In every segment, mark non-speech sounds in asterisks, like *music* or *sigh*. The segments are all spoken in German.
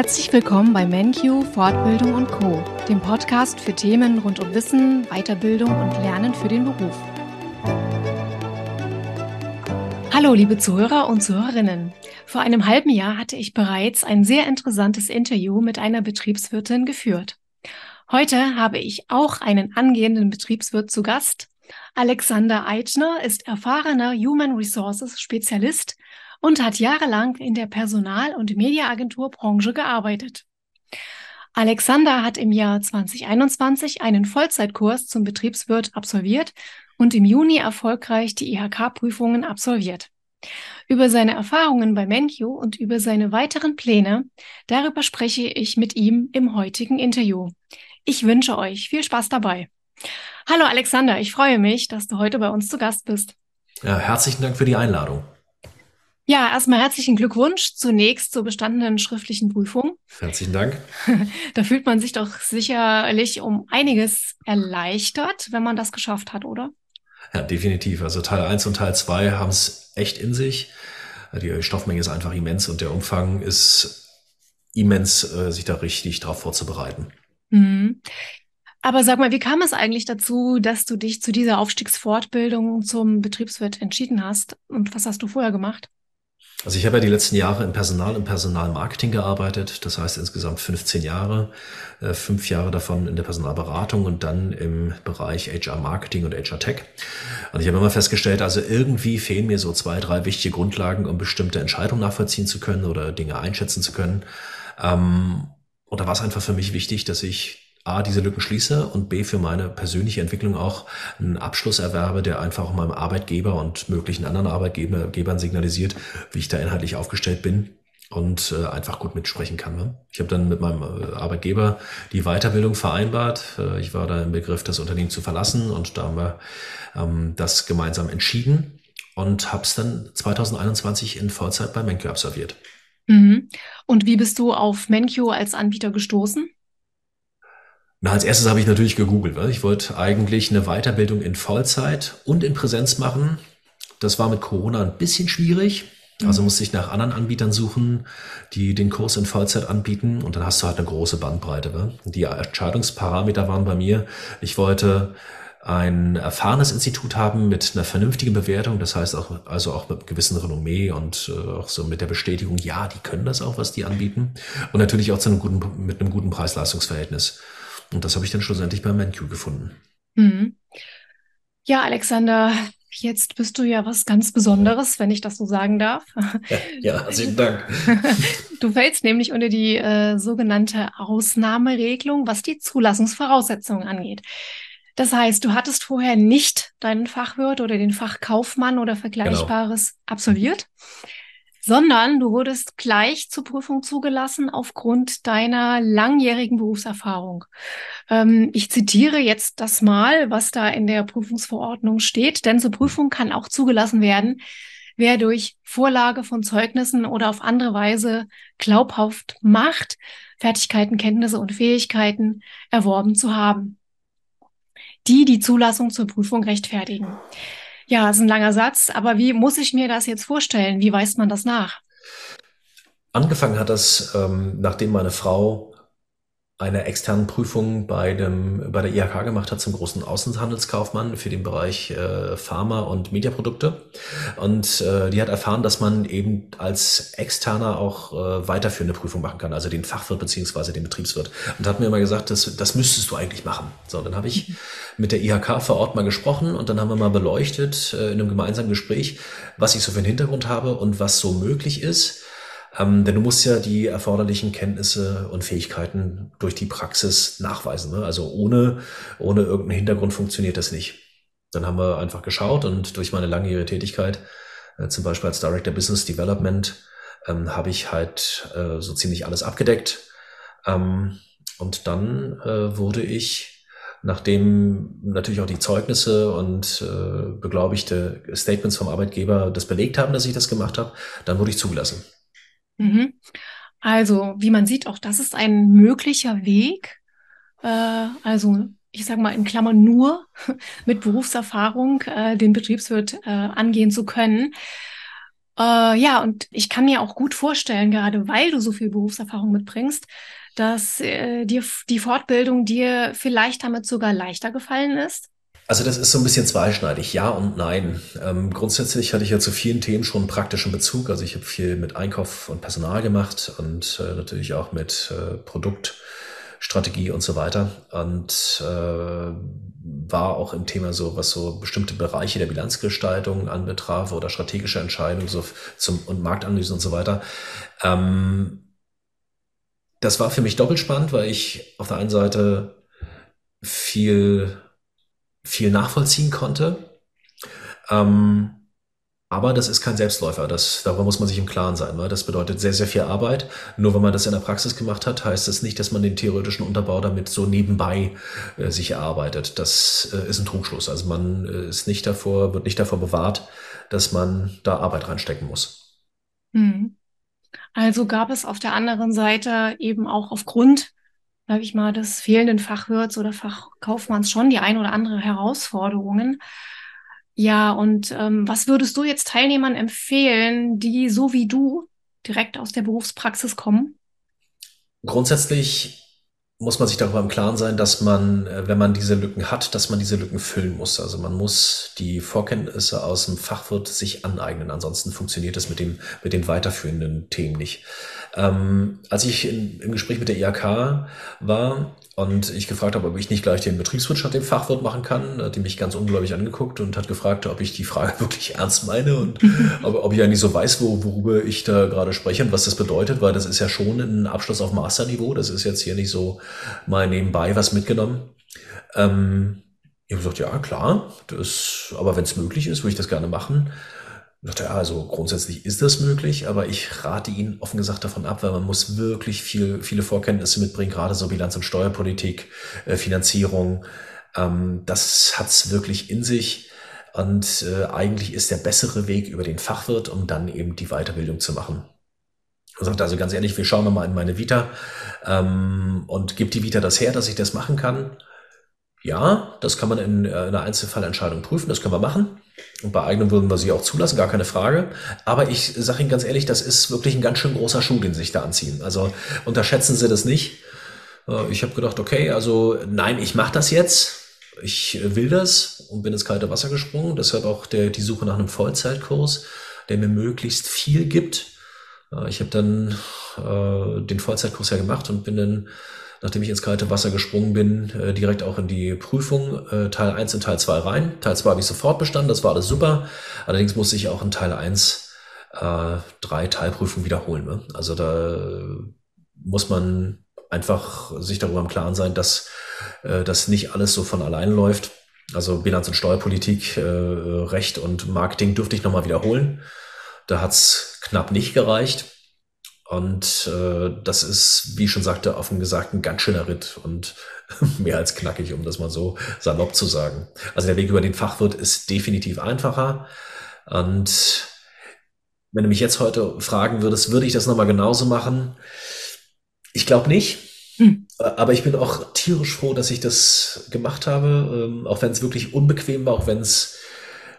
Herzlich willkommen bei MenQ Fortbildung und Co, dem Podcast für Themen rund um Wissen, Weiterbildung und Lernen für den Beruf. Hallo, liebe Zuhörer und Zuhörerinnen. Vor einem halben Jahr hatte ich bereits ein sehr interessantes Interview mit einer Betriebswirtin geführt. Heute habe ich auch einen angehenden Betriebswirt zu Gast. Alexander Eitschner ist erfahrener Human Resources Spezialist und hat jahrelang in der Personal- und Mediaagenturbranche gearbeitet. Alexander hat im Jahr 2021 einen Vollzeitkurs zum Betriebswirt absolviert und im Juni erfolgreich die IHK-Prüfungen absolviert. Über seine Erfahrungen bei MenQ und über seine weiteren Pläne, darüber spreche ich mit ihm im heutigen Interview. Ich wünsche euch viel Spaß dabei. Hallo Alexander, ich freue mich, dass du heute bei uns zu Gast bist. Ja, herzlichen Dank für die Einladung. Ja, erstmal herzlichen Glückwunsch zunächst zur bestandenen schriftlichen Prüfung. Herzlichen Dank. *laughs* Da fühlt man sich doch sicherlich um einiges erleichtert, wenn man das geschafft hat, oder? Ja, definitiv. Also Teil 1 und Teil 2 haben es echt in sich. Die Stoffmenge ist einfach immens und der Umfang ist immens, äh, sich da richtig drauf vorzubereiten. Mhm. Aber sag mal, wie kam es eigentlich dazu, dass du dich zu dieser Aufstiegsfortbildung zum Betriebswirt entschieden hast? Und was hast du vorher gemacht? Also ich habe ja die letzten Jahre im Personal und Personalmarketing gearbeitet, das heißt insgesamt 15 Jahre, äh, fünf Jahre davon in der Personalberatung und dann im Bereich HR Marketing und HR Tech. Und ich habe immer festgestellt, also irgendwie fehlen mir so zwei, drei wichtige Grundlagen, um bestimmte Entscheidungen nachvollziehen zu können oder Dinge einschätzen zu können. Ähm, und da war es einfach für mich wichtig, dass ich A, diese Lücken schließe und B, für meine persönliche Entwicklung auch einen Abschluss erwerbe, der einfach auch meinem Arbeitgeber und möglichen anderen Arbeitgebern signalisiert, wie ich da inhaltlich aufgestellt bin und äh, einfach gut mitsprechen kann. Ne? Ich habe dann mit meinem äh, Arbeitgeber die Weiterbildung vereinbart. Äh, ich war da im Begriff, das Unternehmen zu verlassen und da haben wir ähm, das gemeinsam entschieden und habe es dann 2021 in Vollzeit bei Menkyo absolviert. Mhm. Und wie bist du auf Menkyo als Anbieter gestoßen? Na, als erstes habe ich natürlich gegoogelt. Weil ich wollte eigentlich eine Weiterbildung in Vollzeit und in Präsenz machen. Das war mit Corona ein bisschen schwierig. Also mhm. musste ich nach anderen Anbietern suchen, die den Kurs in Vollzeit anbieten. Und dann hast du halt eine große Bandbreite. Ne? Die Entscheidungsparameter waren bei mir, ich wollte ein erfahrenes Institut haben mit einer vernünftigen Bewertung, das heißt auch, also auch mit gewissen Renommee und äh, auch so mit der Bestätigung, ja, die können das auch, was die anbieten. Und natürlich auch zu einem guten, mit einem guten Preis-Leistungs-Verhältnis. Und das habe ich dann schlussendlich bei MenQ gefunden. Mhm. Ja, Alexander, jetzt bist du ja was ganz Besonderes, wenn ich das so sagen darf. Ja, herzlichen Dank. *laughs* Du fällst nämlich unter die äh, sogenannte Ausnahmeregelung, was die Zulassungsvoraussetzungen angeht. Das heißt, du hattest vorher nicht deinen Fachwirt oder den Fachkaufmann oder genau. Vergleichbares genau. absolviert sondern du wurdest gleich zur Prüfung zugelassen aufgrund deiner langjährigen Berufserfahrung. Ähm, ich zitiere jetzt das mal, was da in der Prüfungsverordnung steht, denn zur Prüfung kann auch zugelassen werden, wer durch Vorlage von Zeugnissen oder auf andere Weise glaubhaft macht, Fertigkeiten, Kenntnisse und Fähigkeiten erworben zu haben, die die Zulassung zur Prüfung rechtfertigen. Ja, ist ein langer Satz, aber wie muss ich mir das jetzt vorstellen? Wie weist man das nach? Angefangen hat das, ähm, nachdem meine Frau eine externen Prüfung bei, dem, bei der IHK gemacht hat zum großen Außenhandelskaufmann für den Bereich äh, Pharma und Mediaprodukte. Und äh, die hat erfahren, dass man eben als Externer auch äh, weiterführende Prüfung machen kann, also den Fachwirt beziehungsweise den Betriebswirt. Und hat mir immer gesagt, das, das müsstest du eigentlich machen. So, dann habe ich mit der IHK vor Ort mal gesprochen und dann haben wir mal beleuchtet äh, in einem gemeinsamen Gespräch, was ich so für einen Hintergrund habe und was so möglich ist. Ähm, denn du musst ja die erforderlichen Kenntnisse und Fähigkeiten durch die Praxis nachweisen. Ne? Also ohne, ohne irgendeinen Hintergrund funktioniert das nicht. Dann haben wir einfach geschaut und durch meine langjährige Tätigkeit, äh, zum Beispiel als Director Business Development, ähm, habe ich halt äh, so ziemlich alles abgedeckt. Ähm, und dann äh, wurde ich, nachdem natürlich auch die Zeugnisse und äh, beglaubigte Statements vom Arbeitgeber das belegt haben, dass ich das gemacht habe, dann wurde ich zugelassen. Mhm. Also, wie man sieht, auch das ist ein möglicher Weg. Äh, also, ich sage mal in Klammern nur *laughs* mit Berufserfahrung äh, den Betriebswirt äh, angehen zu können. Äh, ja, und ich kann mir auch gut vorstellen, gerade weil du so viel Berufserfahrung mitbringst, dass äh, dir die Fortbildung dir vielleicht damit sogar leichter gefallen ist. Also das ist so ein bisschen zweischneidig, ja und nein. Ähm, grundsätzlich hatte ich ja zu vielen Themen schon praktischen Bezug. Also ich habe viel mit Einkauf und Personal gemacht und äh, natürlich auch mit äh, Produktstrategie und so weiter. Und äh, war auch im Thema so, was so bestimmte Bereiche der Bilanzgestaltung anbetraf oder strategische Entscheidungen so zum, und Marktanalyse und so weiter. Ähm, das war für mich doppelt spannend, weil ich auf der einen Seite viel viel nachvollziehen konnte. Ähm, aber das ist kein Selbstläufer. Das, darüber muss man sich im Klaren sein, weil das bedeutet sehr, sehr viel Arbeit. Nur wenn man das in der Praxis gemacht hat, heißt das nicht, dass man den theoretischen Unterbau damit so nebenbei äh, sich erarbeitet. Das äh, ist ein Trugschluss. Also man äh, ist nicht davor, wird nicht davor bewahrt, dass man da Arbeit reinstecken muss. Hm. Also gab es auf der anderen Seite eben auch aufgrund sage ich mal, des fehlenden Fachwirts oder Fachkaufmanns schon die ein oder andere Herausforderungen. Ja, und ähm, was würdest du jetzt Teilnehmern empfehlen, die so wie du direkt aus der Berufspraxis kommen? Grundsätzlich muss man sich darüber im Klaren sein, dass man, äh, wenn man diese Lücken hat, dass man diese Lücken füllen muss. Also man muss die Vorkenntnisse aus dem Fachwirt sich aneignen. Ansonsten funktioniert es mit, dem, mit den weiterführenden Themen nicht. Ähm, als ich in, im Gespräch mit der IHK war und ich gefragt habe, ob ich nicht gleich den Betriebswirt dem Fachwirt machen kann, hat die mich ganz ungläubig angeguckt und hat gefragt, ob ich die Frage *laughs* wirklich ernst meine und *laughs* ob, ob ich eigentlich so weiß, wo, worüber ich da gerade spreche und was das bedeutet, weil das ist ja schon ein Abschluss auf Masterniveau. Das ist jetzt hier nicht so mal nebenbei was mitgenommen. Ähm, ich habe gesagt, ja, klar, das, aber wenn es möglich ist, würde ich das gerne machen. Dachte, ja, also grundsätzlich ist das möglich, aber ich rate Ihnen offen gesagt davon ab, weil man muss wirklich viel, viele Vorkenntnisse mitbringen, gerade so Bilanz- und Steuerpolitik, äh, Finanzierung. Ähm, das hat's wirklich in sich. Und äh, eigentlich ist der bessere Weg über den Fachwirt, um dann eben die Weiterbildung zu machen. Und sagt also ganz ehrlich, wir schauen mal in meine Vita ähm, und gibt die Vita das her, dass ich das machen kann. Ja, das kann man in, äh, einer Einzelfallentscheidung prüfen, das können wir machen. Und bei eigenen würden wir sie auch zulassen, gar keine Frage. Aber ich sage Ihnen ganz ehrlich, das ist wirklich ein ganz schön großer Schuh, den Sie sich da anziehen. Also unterschätzen Sie das nicht. Äh, ich habe gedacht, okay, also nein, ich mache das jetzt. Ich will das und bin ins kalte Wasser gesprungen. Deshalb auch der, die Suche nach einem Vollzeitkurs, der mir möglichst viel gibt. Äh, ich habe dann äh, den Vollzeitkurs ja gemacht und bin dann nachdem ich ins kalte Wasser gesprungen bin, äh, direkt auch in die Prüfung, äh, Teil 1 und Teil 2 rein. Teil 2 habe ich sofort bestanden, das war alles super. Allerdings musste ich auch in Teil 1 äh, drei Teilprüfungen wiederholen. Ne? Also da muss man einfach sich darüber im Klaren sein, dass äh, das nicht alles so von allein läuft. Also Bilanz- und Steuerpolitik, äh, Recht und Marketing dürfte ich nochmal wiederholen. Da hat's knapp nicht gereicht. Und äh, das ist, wie ich schon sagte, offen gesagt ein ganz schöner Ritt und *laughs* mehr als knackig, um das mal so salopp zu sagen. Also der Weg über den Fachwirt ist definitiv einfacher. Und wenn du mich jetzt heute fragen würdest, würde ich das nochmal genauso machen? Ich glaube nicht. Hm. Aber ich bin auch tierisch froh, dass ich das gemacht habe, ähm, auch wenn es wirklich unbequem war, auch wenn es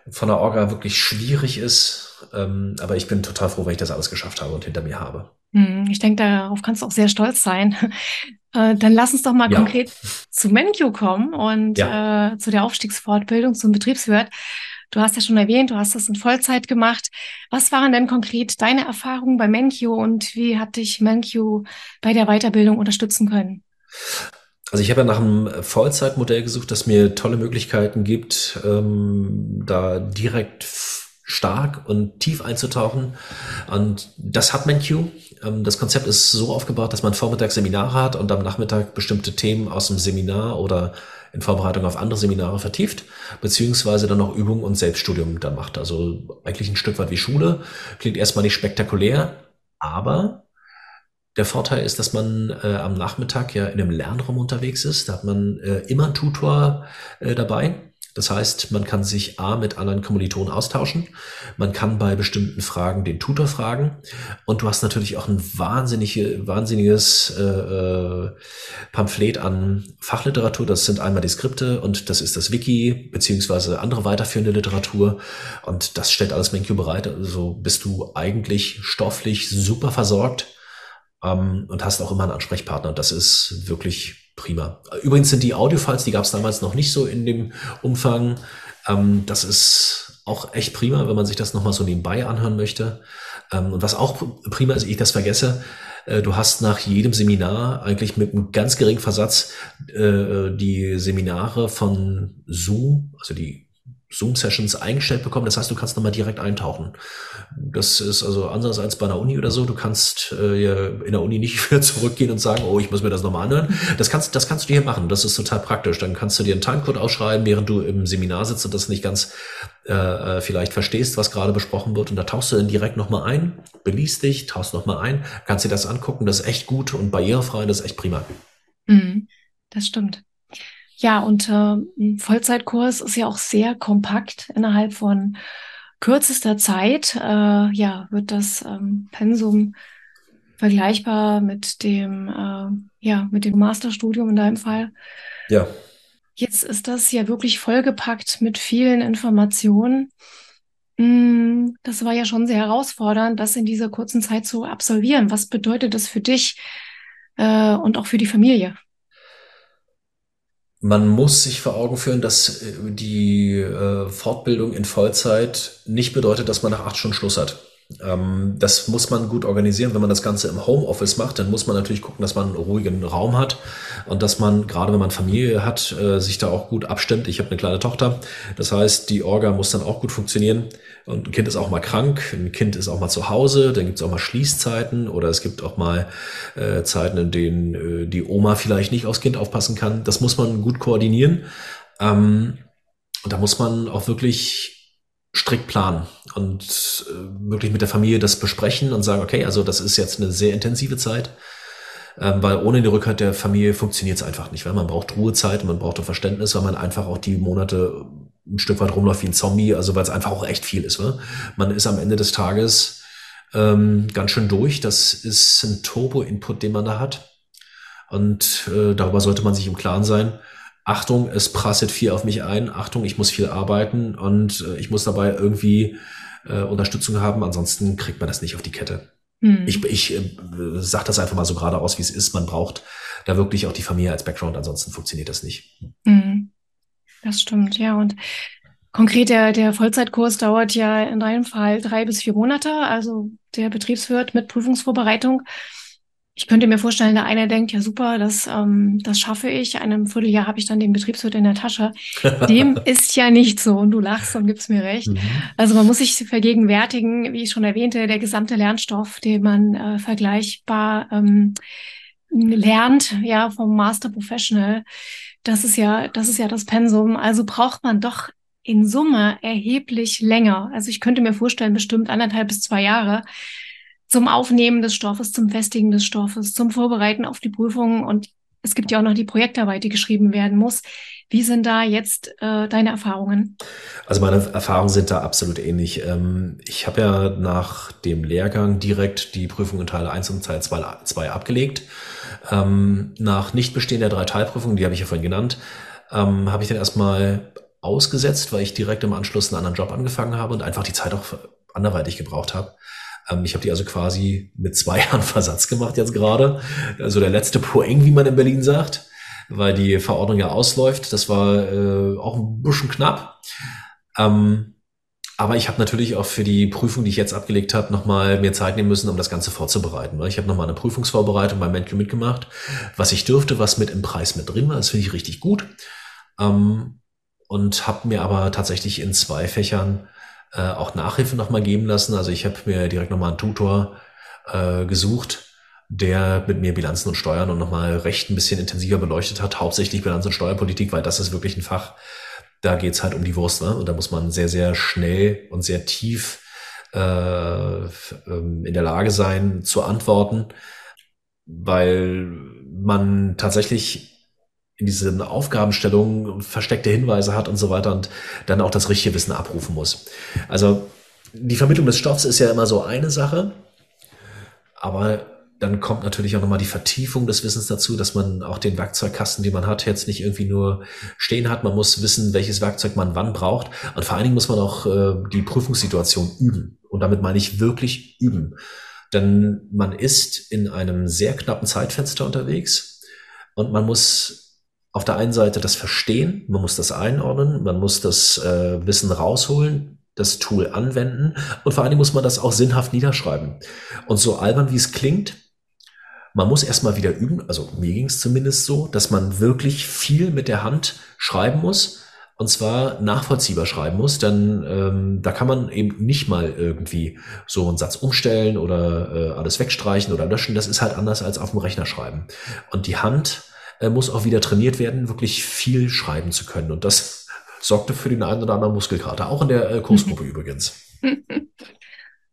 von der Orga wirklich schwierig ist. Ähm, aber ich bin total froh, weil ich das alles geschafft habe und hinter mir habe. Hm, ich denke, darauf kannst du auch sehr stolz sein. *laughs* Äh, dann lass uns doch mal ja. konkret zu Menkyo kommen und ja. äh, zu der Aufstiegsfortbildung zum Betriebswirt. Du hast ja schon erwähnt, du hast das in Vollzeit gemacht. Was waren denn konkret deine Erfahrungen bei Menkyo und wie hat dich Menkyo bei der Weiterbildung unterstützen können? Also ich habe ja nach einem Vollzeitmodell gesucht, das mir tolle Möglichkeiten gibt, ähm, da direkt stark und tief einzutauchen. Und das hat MenQ. Ähm, das Konzept ist so aufgebaut, dass man vormittags Seminare hat und am Nachmittag bestimmte Themen aus dem Seminar oder in Vorbereitung auf andere Seminare vertieft, beziehungsweise dann noch Übungen und Selbststudium da macht. Also eigentlich ein Stück weit wie Schule. Klingt erstmal nicht spektakulär, aber der Vorteil ist, dass man äh, am Nachmittag ja in einem Lernraum unterwegs ist. Da hat man äh, immer einen Tutor äh, dabei Das heißt, man kann sich A mit anderen Kommilitonen austauschen, man kann bei bestimmten Fragen den Tutor fragen und du hast natürlich auch ein wahnsinnige, wahnsinniges äh, äh, Pamphlet an Fachliteratur. Das sind einmal die Skripte und das ist das Wiki beziehungsweise andere weiterführende Literatur und das stellt alles MenQ bereit. Also bist du eigentlich stofflich super versorgt ähm, und hast auch immer einen Ansprechpartner. Das ist wirklich prima. Übrigens sind die Audiofiles, die gab es damals noch nicht so in dem Umfang. Ähm, das ist auch echt prima, wenn man sich das nochmal so nebenbei anhören möchte. Ähm, und was auch prima ist, ich das vergesse, äh, du hast nach jedem Seminar eigentlich mit einem ganz geringen Versatz äh, die Seminare von Zoom, also die Zoom-Sessions eingestellt bekommen. Das heißt, du kannst nochmal direkt eintauchen. Das ist also anders als bei einer Uni oder so. Du kannst äh, in der Uni nicht *laughs* wieder zurückgehen und sagen, oh, ich muss mir das nochmal anhören. Das kannst, das kannst du hier machen. Das ist total praktisch. Dann kannst du dir einen Timecode ausschreiben, während du im Seminar sitzt und das nicht ganz äh, äh vielleicht verstehst, was gerade besprochen wird. Und da tauchst du dann direkt nochmal ein, beliest dich, tauchst nochmal ein, kannst dir das angucken. Das ist echt gut und barrierefrei. Das ist echt prima. Mhm, das stimmt. Ja, und äh, ein Vollzeitkurs ist ja auch sehr kompakt. Innerhalb von kürzester Zeit äh, ja, wird das ähm, Pensum vergleichbar mit dem, äh, ja, mit dem Masterstudium in deinem Fall. Ja. Jetzt ist das ja wirklich vollgepackt mit vielen Informationen. Mm, das war ja schon sehr herausfordernd, das in dieser kurzen Zeit zu absolvieren. Was bedeutet das für dich äh, und auch für die Familie? Man muss sich vor Augen führen, dass äh, die äh, Fortbildung in Vollzeit nicht bedeutet, dass man nach acht Stunden Schluss hat. Ähm, das muss man gut organisieren. Wenn man das Ganze im Homeoffice macht, dann muss man natürlich gucken, dass man einen ruhigen Raum hat und dass man, gerade wenn man Familie hat, äh, sich da auch gut abstimmt. Ich habe eine kleine Tochter. Das heißt, die Orga muss dann auch gut funktionieren. Und ein Kind ist auch mal krank, ein Kind ist auch mal zu Hause, dann gibt es auch mal Schließzeiten oder es gibt auch mal äh, Zeiten, in denen äh, die Oma vielleicht nicht aufs Kind aufpassen kann. Das muss man gut koordinieren. Ähm, und da muss man auch wirklich strikt planen und äh, wirklich mit der Familie das besprechen und sagen, okay, also das ist jetzt eine sehr intensive Zeit, ähm, weil ohne die Rückhalt der Familie funktioniert es einfach nicht, weil man braucht Ruhezeit und man braucht auch Verständnis, weil man einfach auch die Monate ein Stück weit rumläuft wie ein Zombie, also weil es einfach auch echt viel ist. Ne? Man ist am Ende des Tages ähm, ganz schön durch. Das ist ein Turbo-Input, den man da hat. Und äh, darüber sollte man sich im Klaren sein. Achtung, es prasselt viel auf mich ein, Achtung, ich muss viel arbeiten und äh, ich muss dabei irgendwie äh, Unterstützung haben, ansonsten kriegt man das nicht auf die Kette. Hm. Ich, ich äh, sage das einfach mal so geradeaus, wie es ist. Man braucht da wirklich auch die Familie als Background, ansonsten funktioniert das nicht. Hm. Das stimmt, ja. Und konkret der, der Vollzeitkurs dauert ja in deinem Fall drei bis vier Monate, also der Betriebswirt mit Prüfungsvorbereitung. Ich könnte mir vorstellen, der eine denkt, ja super, das, ähm, das schaffe ich. einem Vierteljahr habe ich dann den Betriebswirt in der Tasche. Dem *laughs* ist ja nicht so und du lachst und gibst mir recht. Mhm. Also man muss sich vergegenwärtigen, wie ich schon erwähnte, der gesamte Lernstoff, den man äh, vergleichbar ähm, lernt, ja, vom Master Professional. Das ist ja, das ist ja das Pensum. Also braucht man doch in Summe erheblich länger. Also ich könnte mir vorstellen, bestimmt anderthalb bis zwei Jahre zum Aufnehmen des Stoffes, zum Festigen des Stoffes, zum Vorbereiten auf die Prüfungen und es gibt ja auch noch die Projektarbeit, die geschrieben werden muss. Wie sind da jetzt äh, deine Erfahrungen? Also meine Erfahrungen sind da absolut ähnlich. Ähm, ich habe ja nach dem Lehrgang direkt die Prüfung in Teil 1 und Teil 2, 2 abgelegt. Ähm, nach Nichtbestehen der drei Teilprüfungen, die habe ich ja vorhin genannt, ähm, habe ich dann erstmal ausgesetzt, weil ich direkt im Anschluss einen anderen Job angefangen habe und einfach die Zeit auch anderweitig gebraucht habe. Ähm, ich habe die also quasi mit zwei *laughs* Jahren Versatz gemacht jetzt gerade. Also der letzte Poeng, wie man in Berlin sagt, weil die Verordnung ja ausläuft. Das war äh, auch ein bisschen knapp. Ähm, aber ich habe natürlich auch für die Prüfung, die ich jetzt abgelegt habe, nochmal mehr Zeit nehmen müssen, um das Ganze vorzubereiten. Ich habe nochmal eine Prüfungsvorbereitung beim MenQ mitgemacht, was ich dürfte, was mit im Preis mit drin war. Das finde ich richtig gut. Ähm, und habe mir aber tatsächlich in zwei Fächern äh, auch Nachhilfe nochmal geben lassen. Also ich habe mir direkt nochmal einen Tutor äh, gesucht, der mit mir Bilanzen und Steuern und nochmal recht ein bisschen intensiver beleuchtet hat, hauptsächlich Bilanz- und Steuerpolitik, weil das ist wirklich ein Fach, da geht's halt um die Wurst, ne? Und da muss man sehr, sehr schnell und sehr tief äh, ähm, in der Lage sein zu antworten, weil man tatsächlich in diesen Aufgabenstellungen versteckte Hinweise hat und so weiter und dann auch das richtige Wissen abrufen muss. Also die Vermittlung des Stoffs ist ja immer so eine Sache, aber dann kommt natürlich auch nochmal die Vertiefung des Wissens dazu, dass man auch den Werkzeugkasten, den man hat, jetzt nicht irgendwie nur stehen hat. Man muss wissen, welches Werkzeug man wann braucht. Und vor allen Dingen muss man auch äh, die Prüfungssituation üben. Und damit meine ich wirklich üben. Denn man ist in einem sehr knappen Zeitfenster unterwegs und man muss auf der einen Seite das verstehen, man muss das einordnen, man muss das äh, Wissen rausholen, das Tool anwenden und vor Dingen muss man das auch sinnhaft niederschreiben. Und so albern wie es klingt, man muss erstmal wieder üben, also mir ging es zumindest so, dass man wirklich viel mit der Hand schreiben muss und zwar nachvollziehbar schreiben muss, denn ähm, da kann man eben nicht mal irgendwie so einen Satz umstellen oder äh, alles wegstreichen oder löschen. Das ist halt anders als auf dem Rechner schreiben. Und die Hand äh, muss auch wieder trainiert werden, wirklich viel schreiben zu können. Und das *laughs* sorgte für den einen oder anderen Muskelkater, auch in der äh, Kursgruppe *laughs* übrigens. *laughs*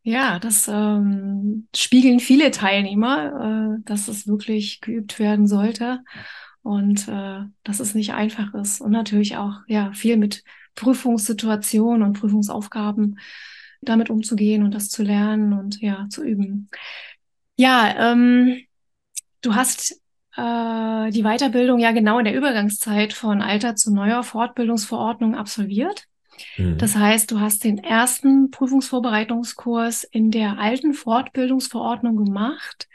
Ja, das ähm, spiegeln viele Teilnehmer, äh, dass es wirklich geübt werden sollte und äh, dass es nicht einfach ist. Und natürlich auch ja viel mit Prüfungssituationen und Prüfungsaufgaben damit umzugehen und das zu lernen und ja zu üben. Ja, ähm, du hast äh, die Weiterbildung ja genau in der Übergangszeit von alter zu neuer Fortbildungsverordnung absolviert. Mhm. Das heißt, du hast den ersten Prüfungsvorbereitungskurs in der alten Fortbildungsverordnung gemacht.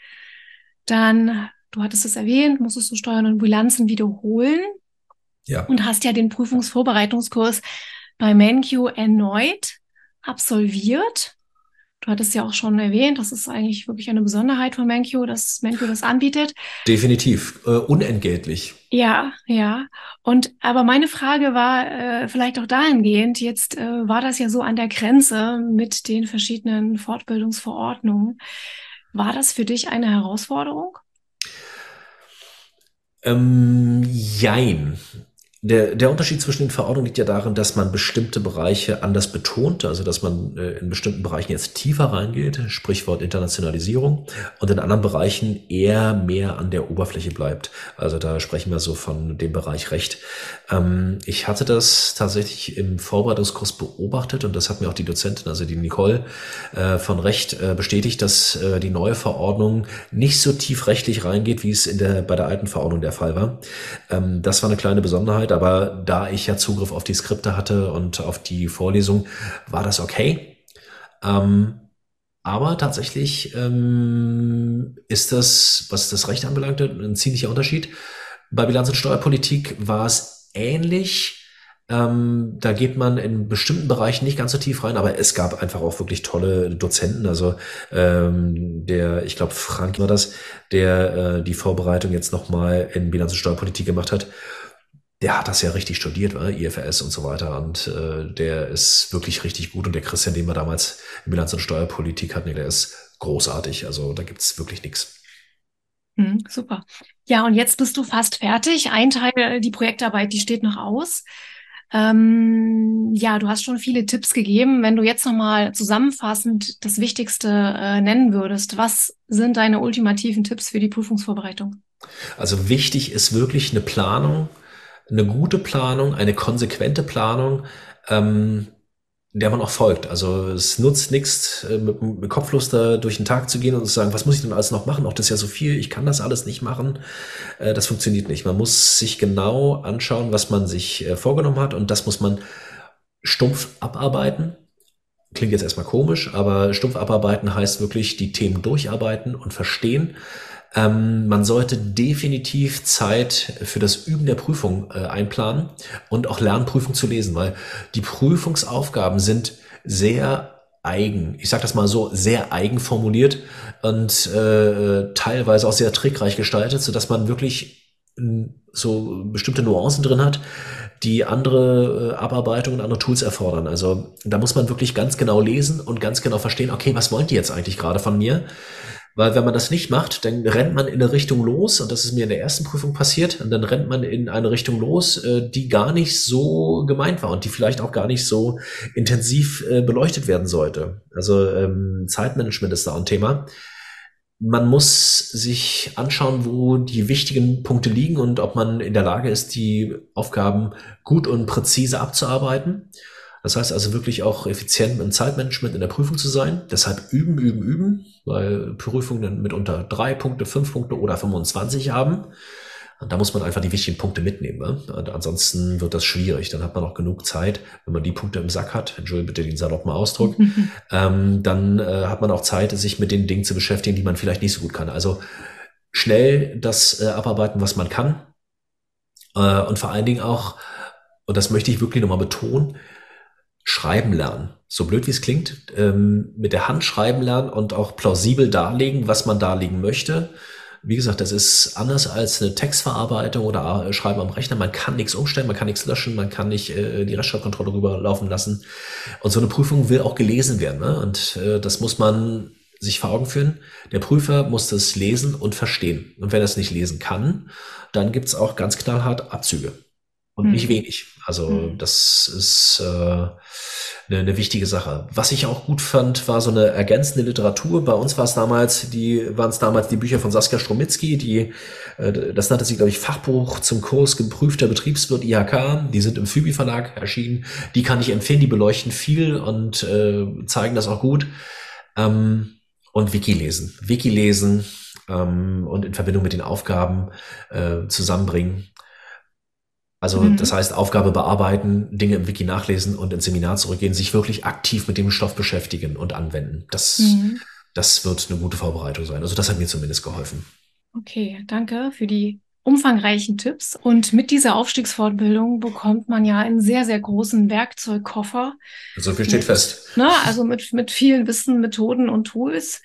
Dann, du hattest es erwähnt, musstest du Steuern und Bilanzen wiederholen. Ja. Und hast ja den Prüfungsvorbereitungskurs bei MenQ erneut absolviert. Du hattest ja auch schon erwähnt, das ist eigentlich wirklich eine Besonderheit von Menkyo, dass Menkyo das anbietet. Definitiv, äh, unentgeltlich. Ja, ja. Und aber meine Frage war äh, vielleicht auch dahingehend, jetzt äh, war das ja so an der Grenze mit den verschiedenen Fortbildungsverordnungen. War das für dich eine Herausforderung? Ähm, jein. Der, der Unterschied zwischen den Verordnungen liegt ja darin, dass man bestimmte Bereiche anders betont, also dass man äh, in bestimmten Bereichen jetzt tiefer reingeht, Sprichwort Internationalisierung, und in anderen Bereichen eher mehr an der Oberfläche bleibt. Also da sprechen wir so von dem Bereich Recht. Ähm, ich hatte das tatsächlich im Vorbereitungskurs beobachtet und das hat mir auch die Dozentin, also die Nicole äh, von Recht, äh, bestätigt, dass äh, die neue Verordnung nicht so tief rechtlich reingeht, wie es in der, bei der alten Verordnung der Fall war. Ähm, das war eine kleine Besonderheit aber da ich ja Zugriff auf die Skripte hatte und auf die Vorlesung, war das okay. Ähm, aber tatsächlich ähm, ist das, was das Recht anbelangte, ein ziemlicher Unterschied. Bei Bilanz und Steuerpolitik war es ähnlich. Ähm, da geht man in bestimmten Bereichen nicht ganz so tief rein, aber es gab einfach auch wirklich tolle Dozenten. Also ähm, der, ich glaube, Frank war das, der äh, die Vorbereitung jetzt nochmal in Bilanz und Steuerpolitik gemacht hat der hat das ja richtig studiert, war IFRS und so weiter. Und äh, der ist wirklich richtig gut. Und der Christian, den wir damals in Bilanz- und Steuerpolitik hatten, der ist großartig. Also da gibt's wirklich nichts. Hm, super. Ja, und jetzt bist du fast fertig. Ein Teil, die Projektarbeit, die steht noch aus. Ähm, ja, du hast schon viele Tipps gegeben. Wenn du jetzt nochmal zusammenfassend das Wichtigste äh, nennen würdest, was sind deine ultimativen Tipps für die Prüfungsvorbereitung? Also wichtig ist wirklich eine Planung eine gute Planung, eine konsequente Planung, ähm, der man auch folgt. Also es nutzt nichts, äh, mit, mit kopflos da durch den Tag zu gehen und zu sagen, was muss ich denn alles noch machen? Auch das ist ja so viel, ich kann das alles nicht machen. Äh, das funktioniert nicht. Man muss sich genau anschauen, was man sich äh, vorgenommen hat und das muss man stumpf abarbeiten. Klingt jetzt erstmal komisch, aber stumpf abarbeiten heißt wirklich die Themen durcharbeiten und verstehen ähm, man sollte definitiv Zeit für das Üben der Prüfung äh, einplanen und auch lernen, Prüfung zu lesen, weil die Prüfungsaufgaben sind sehr eigen, ich sage das mal so, sehr eigen formuliert und äh, teilweise auch sehr trickreich gestaltet, so dass man wirklich so bestimmte Nuancen drin hat, die andere äh, Abarbeitungen andere Tools erfordern. Also da muss man wirklich ganz genau lesen und ganz genau verstehen, okay, was wollen die jetzt eigentlich gerade von mir? Weil wenn man das nicht macht, dann rennt man in eine Richtung los, und das ist mir in der ersten Prüfung passiert, und dann rennt man in eine Richtung los, äh, die gar nicht so gemeint war und die vielleicht auch gar nicht so intensiv äh, beleuchtet werden sollte. Also ähm, Zeitmanagement ist da ein Thema. man muss sich anschauen, wo die wichtigen Punkte liegen und ob man in der Lage ist, die Aufgaben gut und präzise abzuarbeiten. Das heißt also wirklich auch effizient im Zeitmanagement in der Prüfung zu sein. Deshalb üben, üben, üben, weil Prüfungen mitunter drei Punkte, fünf Punkte oder 25 haben. Und da muss man einfach die wichtigen Punkte mitnehmen. Ne? Und ansonsten wird das schwierig. Dann hat man auch genug Zeit, wenn man die Punkte im Sack hat. Entschuldige bitte den saloppen Ausdruck. *laughs* ähm, dann äh, hat man auch Zeit, sich mit den Dingen zu beschäftigen, die man vielleicht nicht so gut kann. Also schnell das äh, abarbeiten, was man kann. Äh, und vor allen Dingen auch, und das möchte ich wirklich nochmal betonen, schreiben lernen. So blöd wie es klingt, ähm, mit der Hand schreiben lernen und auch plausibel darlegen, was man darlegen möchte. Wie gesagt, das ist anders als eine Textverarbeitung oder äh, Schreiben am Rechner. Man kann nichts umstellen, man kann nichts löschen, man kann nicht äh, die Rechtschreibkontrolle rüberlaufen lassen. Und so eine Prüfung will auch gelesen werden. Ne? Und äh, das muss man sich vor Augen führen. Der Prüfer muss das lesen und verstehen. Und wenn er es nicht lesen kann, dann gibt's auch ganz knallhart Abzüge. Und hm. nicht wenig. Also hm. das ist äh, eine, eine wichtige Sache. Was ich auch gut fand, war so eine ergänzende Literatur. Bei uns war es damals, die waren es damals die Bücher von Saskia Stromitzky, die äh, das nannte sie, glaube ich, Fachbuch zum Kurs geprüfter Betriebswirt IHK. Die sind im Fübi Verlag erschienen. Die kann ich empfehlen, die beleuchten viel und äh, zeigen das auch gut. Ähm, und Wiki lesen. Wiki lesen ähm, und in Verbindung mit den Aufgaben äh, zusammenbringen also mhm. das heißt, Aufgabe bearbeiten, Dinge im Wiki nachlesen und ins Seminar zurückgehen, sich wirklich aktiv mit dem Stoff beschäftigen und anwenden. Das, mhm. das wird eine gute Vorbereitung sein. Also das hat mir zumindest geholfen. Okay, danke für die umfangreichen Tipps. Und mit dieser Aufstiegsfortbildung bekommt man ja einen sehr, sehr großen Werkzeugkoffer. So viel steht mit, fest. Ne, also mit, mit vielen Wissen, Methoden und Tools.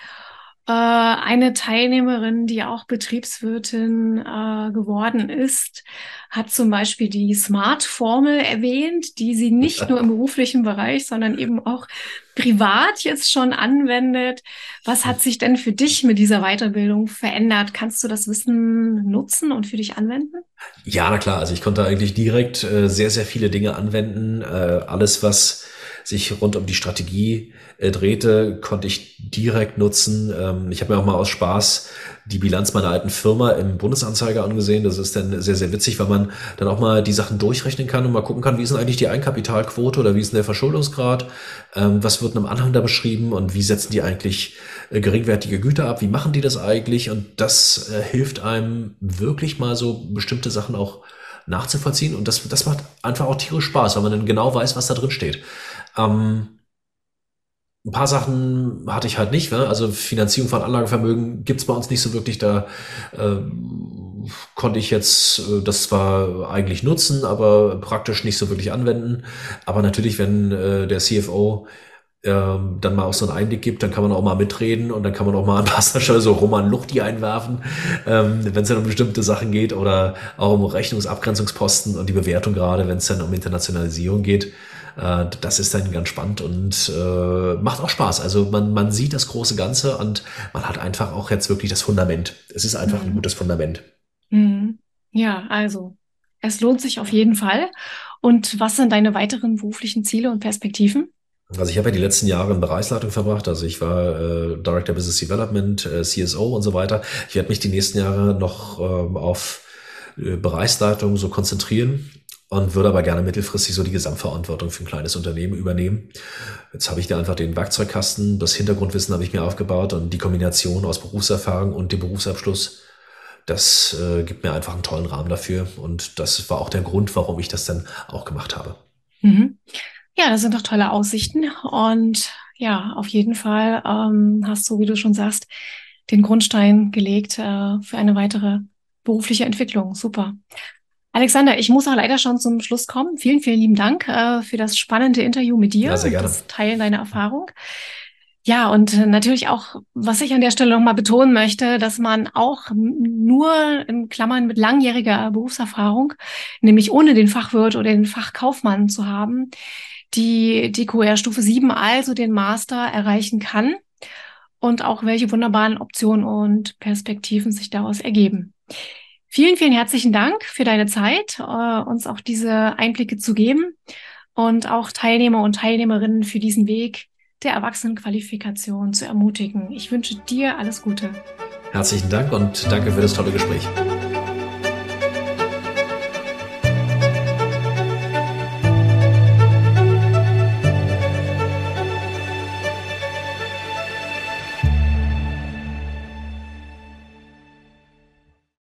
Äh, eine Teilnehmerin, die auch Betriebswirtin äh, geworden ist, hat zum Beispiel die Smart-Formel erwähnt, die sie nicht nur *laughs* im beruflichen Bereich, sondern eben auch privat jetzt schon anwendet. Was hat sich denn für dich mit dieser Weiterbildung verändert? Kannst du das Wissen nutzen und für dich anwenden? Ja, na klar. Also ich konnte eigentlich direkt äh, sehr, sehr viele Dinge anwenden. Äh, alles, was sich rund um die Strategie äh, drehte, konnte ich direkt nutzen. Ähm, ich habe mir auch mal aus Spaß die Bilanz meiner alten Firma im Bundesanzeiger angesehen. Das ist dann sehr, sehr witzig, weil man dann auch mal die Sachen durchrechnen kann und mal gucken kann, wie ist denn eigentlich die Eigenkapitalquote oder wie ist denn der Verschuldungsgrad, ähm, was wird in einem Anhang da beschrieben und wie setzen die eigentlich äh, geringwertige Güter ab, wie machen die das eigentlich und das äh, hilft einem wirklich mal so bestimmte Sachen auch nachzuvollziehen und das, das macht einfach auch tierisch Spaß, weil man dann genau weiß, was da drin steht. Ähm, ein paar Sachen hatte ich halt nicht. Ne? Also Finanzierung von Anlagevermögen gibt's bei uns nicht so wirklich. Da äh, konnte ich jetzt äh, das zwar eigentlich nutzen, aber praktisch nicht so wirklich anwenden. Aber natürlich, wenn äh, der CFO ähm, dann mal auch so einen Einblick gibt, dann kann man auch mal mitreden und dann kann man auch mal an Passager so Roman Luchti einwerfen, ähm, wenn es dann um bestimmte Sachen geht oder auch um Rechnungsabgrenzungsposten und die Bewertung gerade, wenn es dann um Internationalisierung geht. Äh, das ist dann ganz spannend und äh, macht auch Spaß. Also man, man sieht das große Ganze und man hat einfach auch jetzt wirklich das Fundament. Es ist einfach mhm. ein gutes Fundament. Mhm. Ja, also es lohnt sich auf jeden Fall. Und was sind deine weiteren beruflichen Ziele und Perspektiven? Also ich habe ja die letzten Jahre in Bereichsleitung verbracht. Also ich war äh, Director Business Development, äh, CSO und so weiter. Ich werde mich die nächsten Jahre noch ähm, auf äh, Bereichsleitung so konzentrieren und würde aber gerne mittelfristig so die Gesamtverantwortung für ein kleines Unternehmen übernehmen. Jetzt habe ich da einfach den Werkzeugkasten, das Hintergrundwissen habe ich mir aufgebaut und die Kombination aus Berufserfahrung und dem Berufsabschluss, das äh, gibt mir einfach einen tollen Rahmen dafür und das war auch der Grund, warum ich das dann auch gemacht habe. Mhm. Ja, das sind doch tolle Aussichten und ja, auf jeden Fall ähm, hast du, wie du schon sagst, den Grundstein gelegt äh, für eine weitere berufliche Entwicklung. Super. Alexander, ich muss auch leider schon zum Schluss kommen. Vielen, vielen lieben Dank äh, für das spannende Interview mit dir ja, sehr gerne. und das Teilen deiner Erfahrung. Ja, und natürlich auch, was ich an der Stelle nochmal betonen möchte, dass man auch nur in Klammern mit langjähriger Berufserfahrung, nämlich ohne den Fachwirt oder den Fachkaufmann zu haben, die, die QR-Stufe 7, also den Master, erreichen kann und auch welche wunderbaren Optionen und Perspektiven sich daraus ergeben. Vielen, vielen herzlichen Dank für deine Zeit, äh, uns auch diese Einblicke zu geben und auch Teilnehmer und Teilnehmerinnen für diesen Weg der Erwachsenenqualifikation zu ermutigen. Ich wünsche dir alles Gute. Herzlichen Dank und danke für das tolle Gespräch.